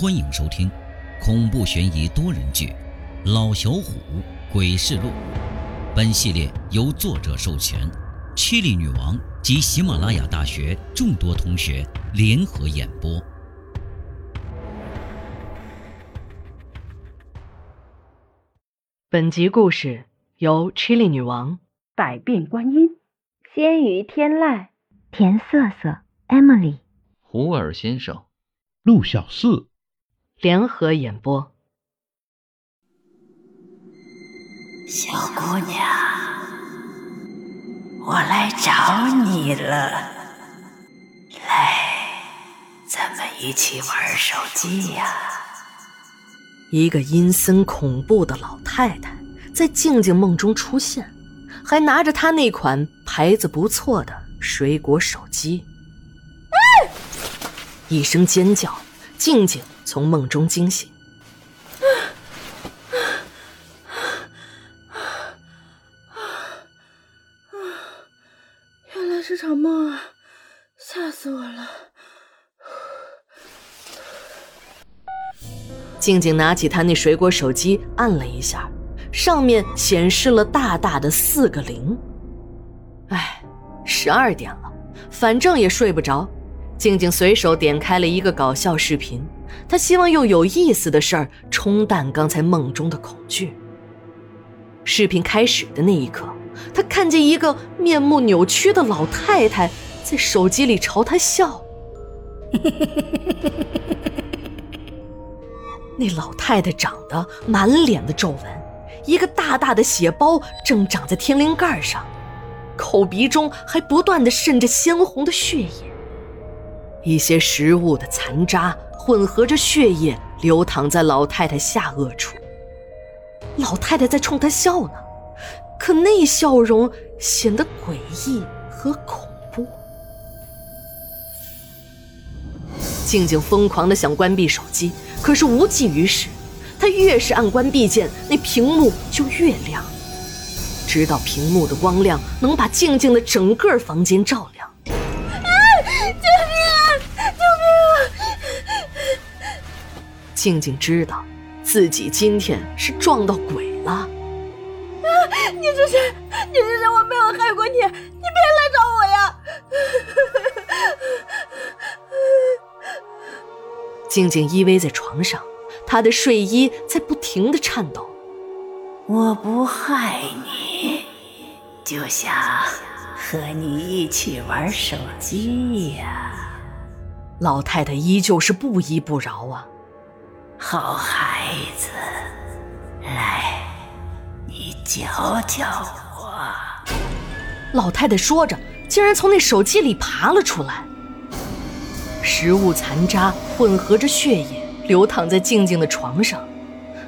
欢迎收听恐怖悬疑多人剧《老小虎鬼事录》。本系列由作者授权，七里女王及喜马拉雅大学众多同学联合演播。本集故事由 Chili 女王、百变观音、仙鱼天籁、田瑟瑟、Emily、胡尔先生、陆小四联合演播。小姑娘，我来找你了。来，咱们一起玩手机呀。一个阴森恐怖的老太太在静静梦中出现，还拿着她那款牌子不错的水果手机。一声尖叫，静静从梦中惊醒。原来是场梦啊！吓死我了！静静拿起她那水果手机，按了一下，上面显示了大大的四个零。哎，十二点了，反正也睡不着。静静随手点开了一个搞笑视频，他希望用有意思的事儿冲淡刚才梦中的恐惧。视频开始的那一刻，他看见一个面目扭曲的老太太在手机里朝他笑。那老太太长得满脸的皱纹，一个大大的血包正长在天灵盖上，口鼻中还不断的渗着鲜红的血液。一些食物的残渣混合着血液流淌在老太太下颚处。老太太在冲她笑呢，可那笑容显得诡异和恐怖。静静疯狂的想关闭手机，可是无济于事。她越是按关闭键，那屏幕就越亮，直到屏幕的光亮能把静静的整个房间照亮。静静知道，自己今天是撞到鬼了。啊！你是谁？你是谁？我没有害过你，你别来找我呀！静静依偎在床上，她的睡衣在不停的颤抖。我不害你，就想和你一起玩手机呀。老太太依旧是不依不饶啊。好孩子，来，你教教我。老太太说着，竟然从那手机里爬了出来。食物残渣混合着血液流淌在静静的床上，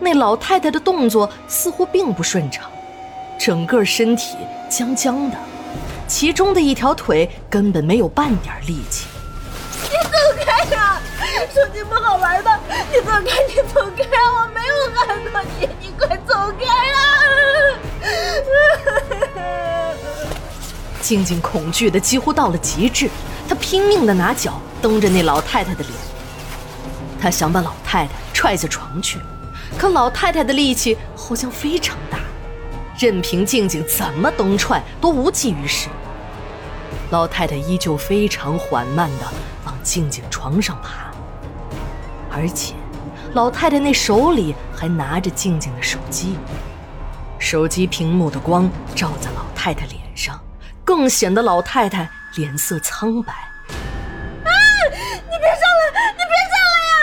那老太太的动作似乎并不顺畅，整个身体僵僵的，其中的一条腿根本没有半点力气。你走开，你走开！我没有害过你，你快走开啊！静静恐惧的几乎到了极致，她拼命的拿脚蹬着那老太太的脸，她想把老太太踹下床去，可老太太的力气好像非常大，任凭静静怎么蹬踹都无济于事。老太太依旧非常缓慢的往静静床上爬，而且老太太那手里还拿着静静的手机。手机屏幕的光照在老太太脸上，更显得老太太脸色苍白。啊！你别上来！你别上来呀！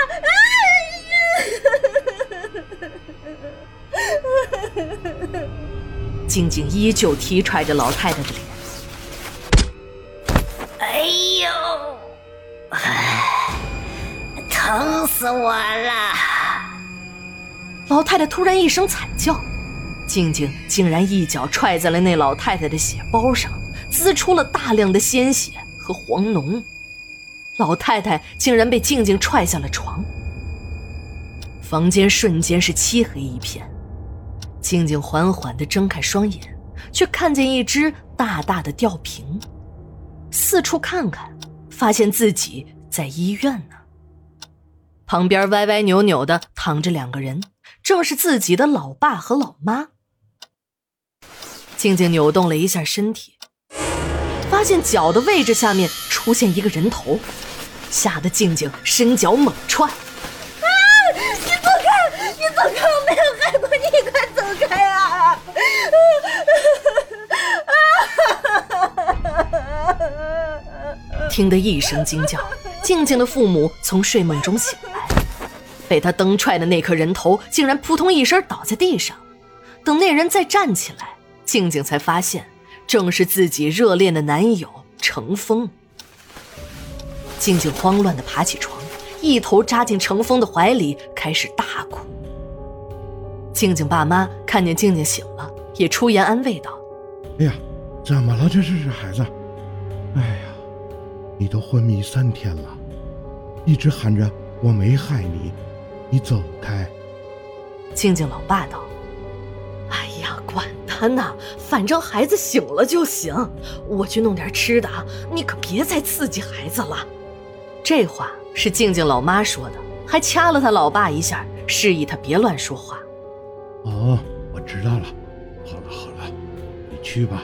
啊静静依旧踢踹着老太太的脸。哎呦，疼死我了！老太太突然一声惨叫，静静竟然一脚踹在了那老太太的血包上，滋出了大量的鲜血和黄脓。老太太竟然被静静踹下了床，房间瞬间是漆黑一片。静静缓缓地睁开双眼，却看见一只大大的吊瓶。四处看看，发现自己在医院呢。旁边歪歪扭扭的躺着两个人，正是自己的老爸和老妈。静静扭动了一下身体，发现脚的位置下面出现一个人头，吓得静静伸脚猛踹。啊！你走开！你走开！我没有害过你，你快走开啊！听得一声惊叫，静静的父母从睡梦中醒。被他蹬踹的那颗人头竟然扑通一声倒在地上，等那人再站起来，静静才发现，正是自己热恋的男友程峰。静静慌乱地爬起床，一头扎进程峰的怀里，开始大哭。静静爸妈看见静静醒了，也出言安慰道：“哎呀，怎么了？这是这孩子？哎呀，你都昏迷三天了，一直喊着我没害你。”你走开。静静老爸道：“哎呀，管他呢，反正孩子醒了就行。我去弄点吃的啊，你可别再刺激孩子了。”这话是静静老妈说的，还掐了他老爸一下，示意他别乱说话。哦，我知道了。好了好了，你去吧。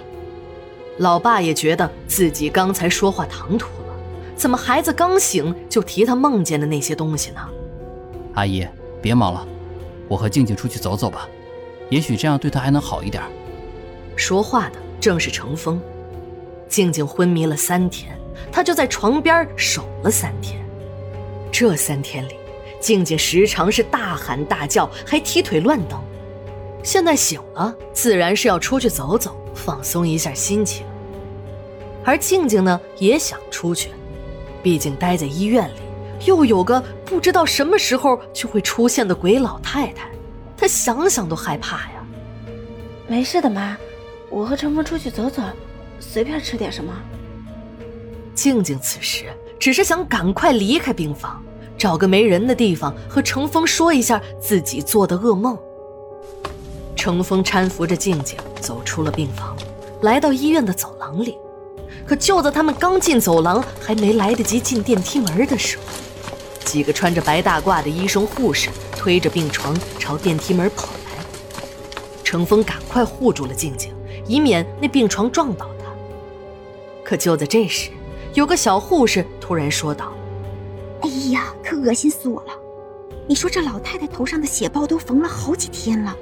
老爸也觉得自己刚才说话唐突了，怎么孩子刚醒就提他梦见的那些东西呢？阿姨，别忙了，我和静静出去走走吧，也许这样对她还能好一点。说话的正是程峰。静静昏迷了三天，他就在床边守了三天。这三天里，静静时常是大喊大叫，还踢腿乱蹬。现在醒了，自然是要出去走走，放松一下心情。而静静呢，也想出去，毕竟待在医院里。又有个不知道什么时候就会出现的鬼老太太，她想想都害怕呀。没事的，妈，我和程峰出去走走，随便吃点什么。静静此时只是想赶快离开病房，找个没人的地方和程峰说一下自己做的噩梦。程峰搀扶着静静走出了病房，来到医院的走廊里。可就在他们刚进走廊，还没来得及进电梯门的时候。几个穿着白大褂的医生护士推着病床朝电梯门跑来，程峰赶快护住了静静，以免那病床撞倒她。可就在这时，有个小护士突然说道：“哎呀，可恶心死我了！你说这老太太头上的血包都缝了好几天了，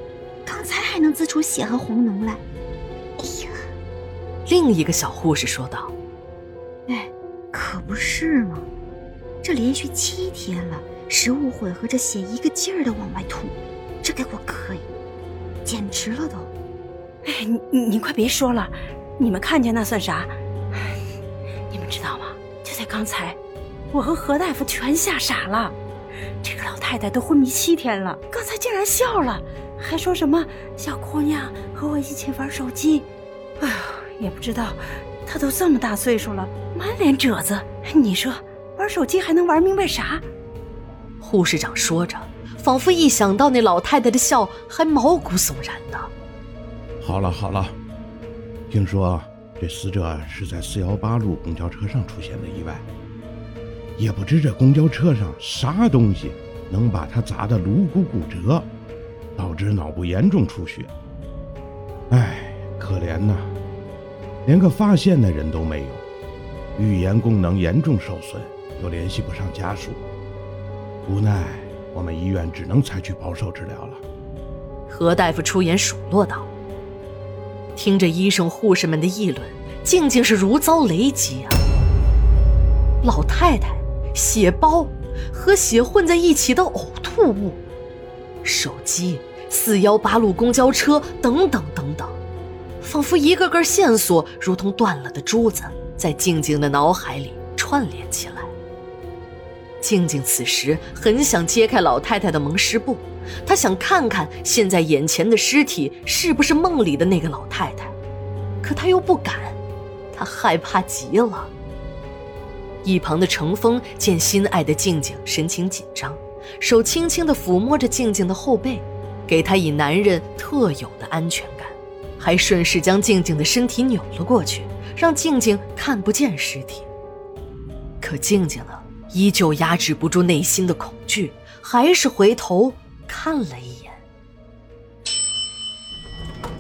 刚才还能滋出血和红脓来。”哎呀，另一个小护士说道：“哎，可不是吗？”这连续七天了，食物混合着血一个劲儿的往外吐，这给我可以，简直了都！哎，你你快别说了，你们看见那算啥？你们知道吗？就在刚才，我和何大夫全吓傻了。这个老太太都昏迷七天了，刚才竟然笑了，还说什么小姑娘和我一起玩手机。哎呀，也不知道，她都这么大岁数了，满脸褶子，你说？玩手机还能玩明白啥？护士长说着，仿佛一想到那老太太的笑，还毛骨悚然的。好了好了，听说这死者是在四幺八路公交车上出现的意外，也不知这公交车上啥东西能把他砸得颅骨骨折，导致脑部严重出血。哎，可怜呐，连个发现的人都没有，语言功能严重受损。又联系不上家属，无奈我们医院只能采取保守治疗了。何大夫出言数落道：“听着医生护士们的议论，静静是如遭雷击啊！老太太血包和血混在一起的呕吐物，手机、四幺八路公交车等等等等，仿佛一个个线索如同断了的珠子，在静静的脑海里串联起来。”静静此时很想揭开老太太的蒙尸布，她想看看现在眼前的尸体是不是梦里的那个老太太，可她又不敢，她害怕极了。一旁的程峰见心爱的静静神情紧张，手轻轻地抚摸着静静的后背，给她以男人特有的安全感，还顺势将静静的身体扭了过去，让静静看不见尸体。可静静呢？依旧压制不住内心的恐惧，还是回头看了一眼。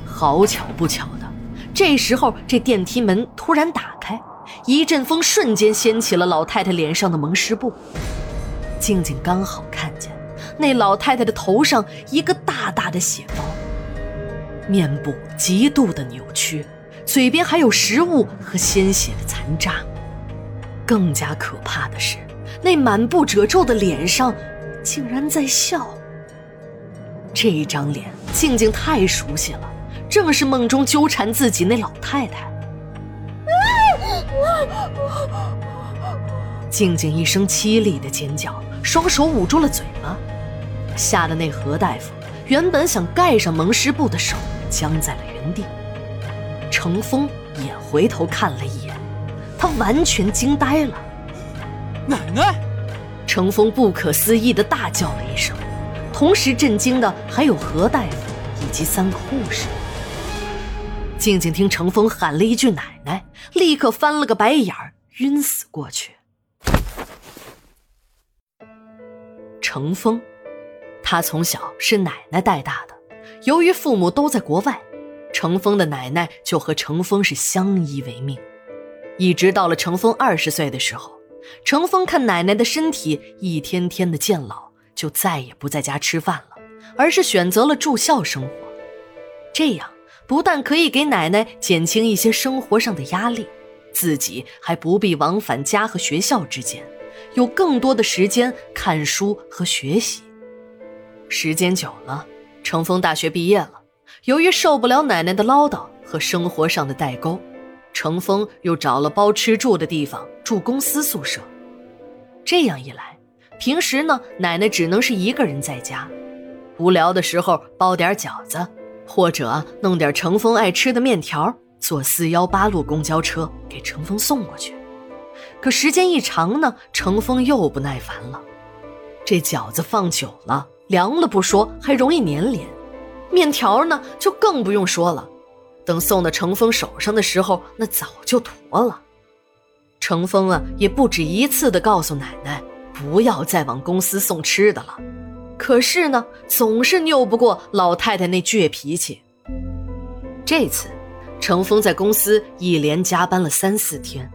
好巧不巧的，这时候这电梯门突然打开，一阵风瞬间掀起了老太太脸上的蒙湿布。静静刚好看见那老太太的头上一个大大的血包，面部极度的扭曲，嘴边还有食物和鲜血的残渣。更加可怕的是，那满布褶皱的脸上竟然在笑。这张脸，静静太熟悉了，正是梦中纠缠自己那老太太。静静一声凄厉的尖叫，双手捂住了嘴巴，吓得那何大夫原本想盖上蒙尸布的手僵在了原地。程峰也回头看了一眼。他完全惊呆了，奶奶！程峰不可思议的大叫了一声，同时震惊的还有何大夫以及三个护士。静静听程峰喊了一句“奶奶”，立刻翻了个白眼儿，晕死过去。程峰，他从小是奶奶带大的，由于父母都在国外，程峰的奶奶就和程峰是相依为命。一直到了程峰二十岁的时候，程峰看奶奶的身体一天天的渐老，就再也不在家吃饭了，而是选择了住校生活。这样不但可以给奶奶减轻一些生活上的压力，自己还不必往返家和学校之间，有更多的时间看书和学习。时间久了，程峰大学毕业了，由于受不了奶奶的唠叨和生活上的代沟。程峰又找了包吃住的地方住公司宿舍，这样一来，平时呢奶奶只能是一个人在家，无聊的时候包点饺子，或者弄点程峰爱吃的面条，坐四幺八路公交车给程峰送过去。可时间一长呢，程峰又不耐烦了，这饺子放久了凉了不说，还容易粘连，面条呢就更不用说了。等送到程峰手上的时候，那早就坨了。程峰啊，也不止一次的告诉奶奶不要再往公司送吃的了，可是呢，总是拗不过老太太那倔脾气。这次，程峰在公司一连加班了三四天，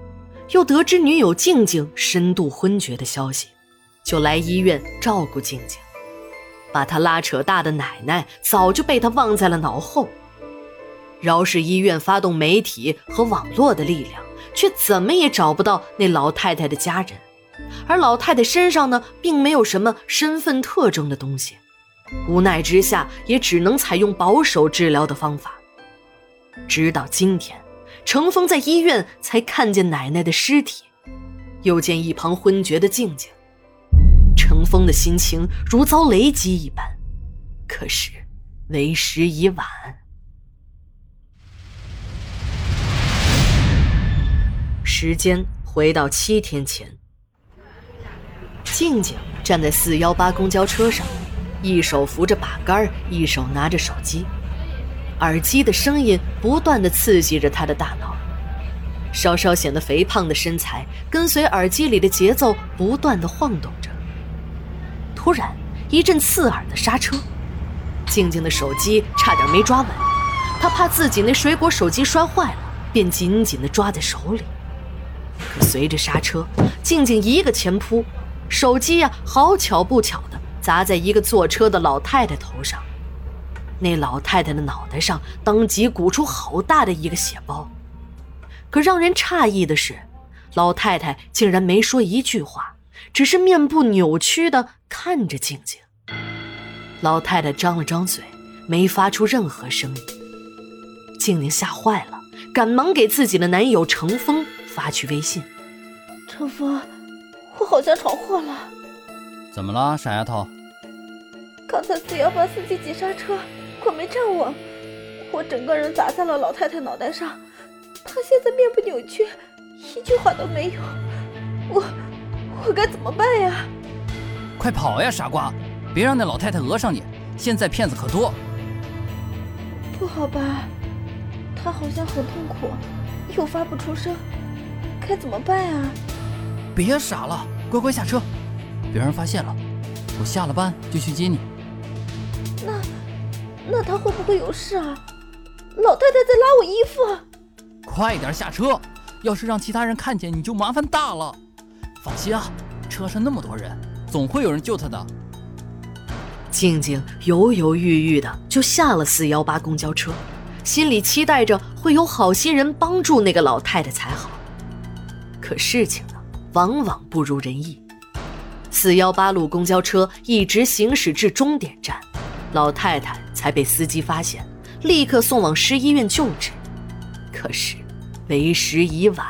又得知女友静静深度昏厥的消息，就来医院照顾静静，把他拉扯大的奶奶早就被他忘在了脑后。饶是医院发动媒体和网络的力量，却怎么也找不到那老太太的家人，而老太太身上呢，并没有什么身份特征的东西。无奈之下，也只能采用保守治疗的方法。直到今天，程峰在医院才看见奶奶的尸体，又见一旁昏厥的静静，程峰的心情如遭雷击一般。可是，为时已晚。时间回到七天前，静静站在四幺八公交车上，一手扶着把杆，一手拿着手机，耳机的声音不断的刺激着她的大脑，稍稍显得肥胖的身材跟随耳机里的节奏不断的晃动着。突然，一阵刺耳的刹车，静静的手机差点没抓稳，她怕自己那水果手机摔坏了，便紧紧的抓在手里。可随着刹车，静静一个前扑，手机呀，好巧不巧的砸在一个坐车的老太太头上。那老太太的脑袋上当即鼓出好大的一个血包。可让人诧异的是，老太太竟然没说一句话，只是面部扭曲的看着静静。老太太张了张嘴，没发出任何声音。静静吓坏了，赶忙给自己的男友程峰。发去微信，程峰，我好像闯祸了。怎么了，傻丫头？刚才四幺八司机急刹车，可没站稳，我整个人砸在了老太太脑袋上。她现在面部扭曲，一句话都没有。我，我该怎么办呀？快跑呀，傻瓜！别让那老太太讹上你。现在骗子可多。不好吧？她好像很痛苦，又发不出声。该怎么办呀？别傻了，乖乖下车，别让人发现了。我下了班就去接你。那，那他会不会有事啊？老太太在拉我衣服。快点下车！要是让其他人看见，你就麻烦大了。放心啊，车上那么多人，总会有人救他的。静静犹犹豫豫的就下了四幺八公交车，心里期待着会有好心人帮助那个老太太才好。可事情呢，往往不如人意。四幺八路公交车一直行驶至终点站，老太太才被司机发现，立刻送往市医院救治。可是，为时已晚。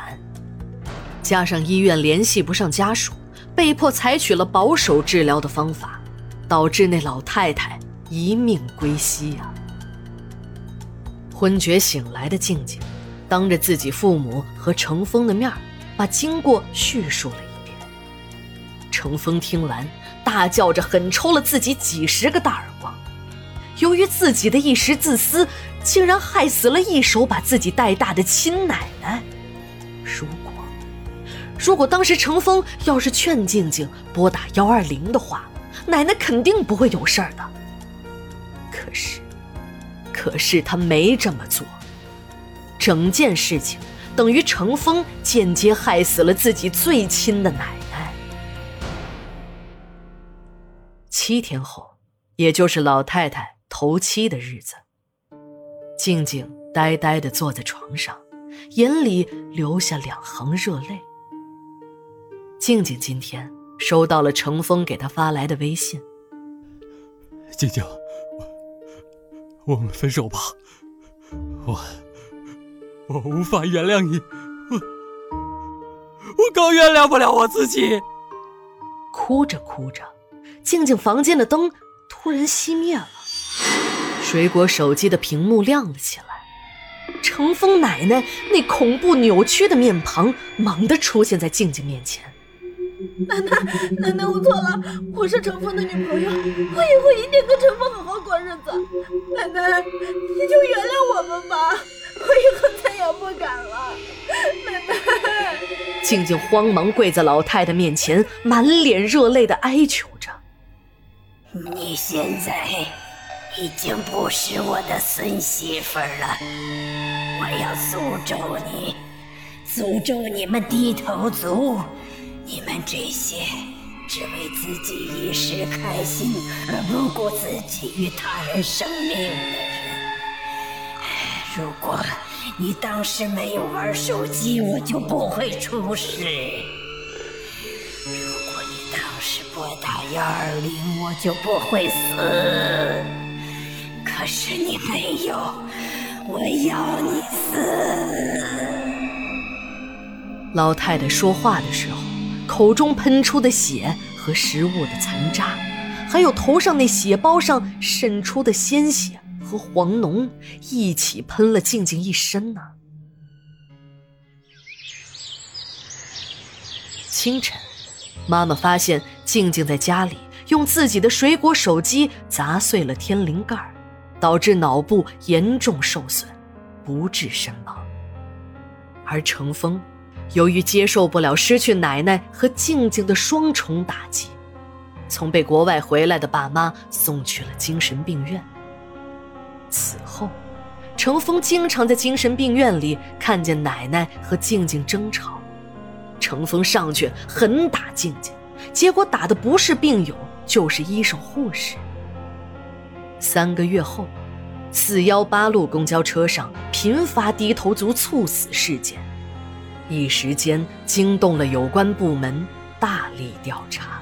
加上医院联系不上家属，被迫采取了保守治疗的方法。导致那老太太一命归西呀！昏厥醒来的静静，当着自己父母和程峰的面把经过叙述了一遍。程峰听完，大叫着狠抽了自己几十个大耳光。由于自己的一时自私，竟然害死了一手把自己带大的亲奶奶。如果，如果当时程峰要是劝静静拨打幺二零的话，奶奶肯定不会有事儿的。可是，可是他没这么做。整件事情等于程峰间接害死了自己最亲的奶奶。七天后，也就是老太太头七的日子，静静呆呆的坐在床上，眼里流下两行热泪。静静今天。收到了程峰给她发来的微信。静静，我们分手吧，我我无法原谅你，我我更原谅不了我自己。哭着哭着，静静房间的灯突然熄灭了，水果手机的屏幕亮了起来，程峰奶奶那恐怖扭曲的面庞猛地出现在静静面前。奶奶，奶奶，我错了，我是程峰的女朋友，我以后一定跟程峰好好过日子。奶奶，你就原谅我们吧，我以后再也不敢了。奶奶，静静慌忙跪在老太太面前，满脸热泪的哀求着：“你现在已经不是我的孙媳妇了，我要诅咒你，诅咒你们低头族。”你们这些只为自己一时开心而不顾自己与他人生命的人，如果你当时没有玩手机，我就不会出事；如果你当时拨打幺二零，我就不会死。可是你没有，我要你死。老太太说话的时候。口中喷出的血和食物的残渣，还有头上那血包上渗出的鲜血和黄脓，一起喷了静静一身呢。清晨，妈妈发现静静在家里用自己的水果手机砸碎了天灵盖，导致脑部严重受损，不治身亡。而程峰。由于接受不了失去奶奶和静静的双重打击，从被国外回来的爸妈送去了精神病院。程峰经常在精神病院里看见奶奶和静静争吵，程峰上去狠打静静，结果打的不是病友，就是医生护士。三个月后，四幺八路公交车上频发低头族猝死事件。一时间惊动了有关部门，大力调查。